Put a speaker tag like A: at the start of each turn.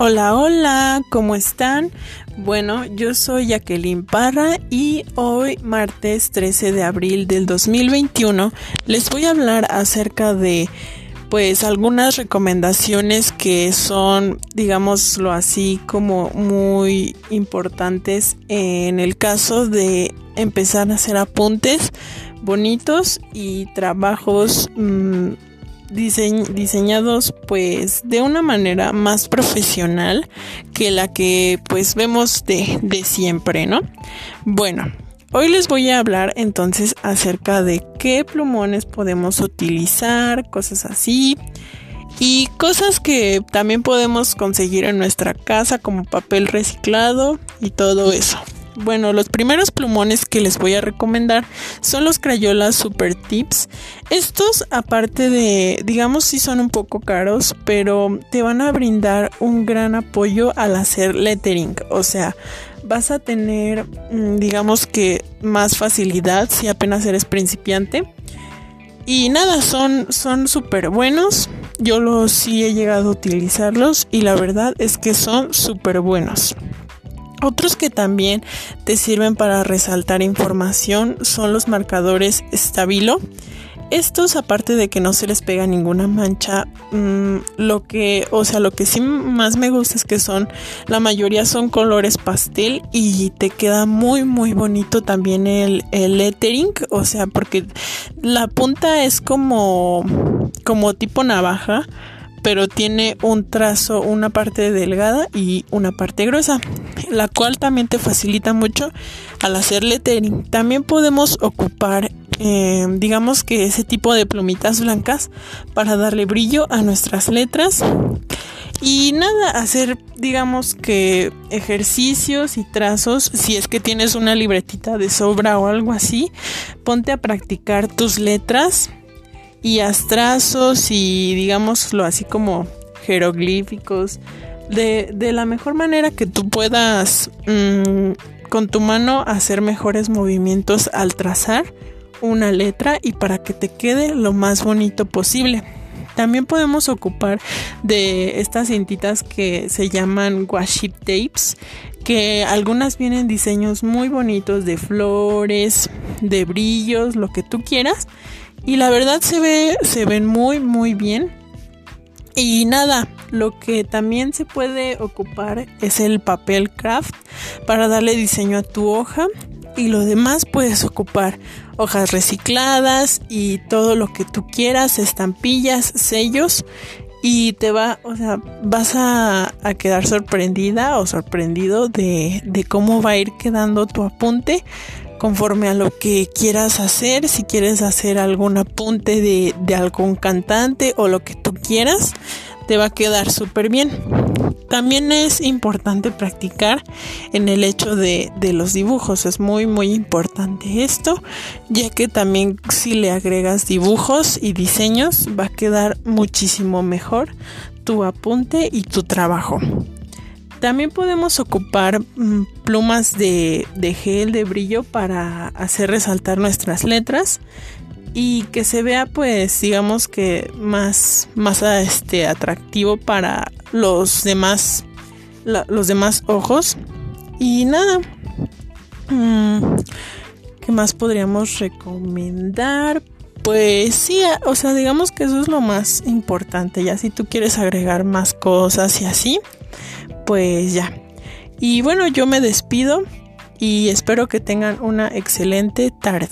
A: Hola, hola, ¿cómo están? Bueno, yo soy Jacqueline Parra y hoy, martes 13 de abril del 2021, les voy a hablar acerca de pues algunas recomendaciones que son, digámoslo así, como muy importantes en el caso de empezar a hacer apuntes bonitos y trabajos mmm, diseñados pues de una manera más profesional que la que pues vemos de, de siempre, ¿no? Bueno, hoy les voy a hablar entonces acerca de qué plumones podemos utilizar, cosas así. Y cosas que también podemos conseguir en nuestra casa como papel reciclado y todo eso. Bueno, los primeros plumones que les voy a recomendar son los Crayola Super Tips. Estos, aparte de, digamos, sí son un poco caros, pero te van a brindar un gran apoyo al hacer lettering. O sea, vas a tener, mm, digamos que, más facilidad si apenas eres principiante. Y nada, son súper buenos. Yo los sí he llegado a utilizarlos y la verdad es que son súper buenos. Otros que también te sirven para resaltar información son los marcadores Stabilo. Estos, aparte de que no se les pega ninguna mancha, mmm, lo que, o sea, lo que sí más me gusta es que son, la mayoría son colores pastel y te queda muy, muy bonito también el lettering, o sea, porque la punta es como, como tipo navaja pero tiene un trazo, una parte delgada y una parte gruesa, la cual también te facilita mucho al hacer lettering. También podemos ocupar, eh, digamos que ese tipo de plumitas blancas para darle brillo a nuestras letras. Y nada, hacer digamos que ejercicios y trazos, si es que tienes una libretita de sobra o algo así, ponte a practicar tus letras y astrazos y digámoslo así como jeroglíficos de, de la mejor manera que tú puedas mmm, con tu mano hacer mejores movimientos al trazar una letra y para que te quede lo más bonito posible. También podemos ocupar de estas cintitas que se llaman washi tapes, que algunas vienen diseños muy bonitos de flores, de brillos, lo que tú quieras y la verdad se ve, se ven muy, muy bien. Y nada, lo que también se puede ocupar es el papel craft para darle diseño a tu hoja. Y lo demás puedes ocupar hojas recicladas y todo lo que tú quieras, estampillas, sellos. Y te va, o sea, vas a, a quedar sorprendida o sorprendido de, de cómo va a ir quedando tu apunte conforme a lo que quieras hacer, si quieres hacer algún apunte de, de algún cantante o lo que tú quieras, te va a quedar súper bien. También es importante practicar en el hecho de, de, los dibujos, es muy muy importante esto, ya que también si le agregas dibujos y diseños va a quedar muchísimo mejor tu apunte y tu trabajo. También podemos ocupar mm, plumas de, de, gel de brillo para hacer resaltar nuestras letras y que se vea pues digamos que más, más este, atractivo para los demás, los demás ojos. Y nada, mmm, ¿qué más podríamos recomendar? Pues sí, o sea, digamos que eso es lo más importante. Ya si tú quieres agregar más cosas y así, pues ya. Y bueno, yo me despido y espero que tengan una excelente tarde.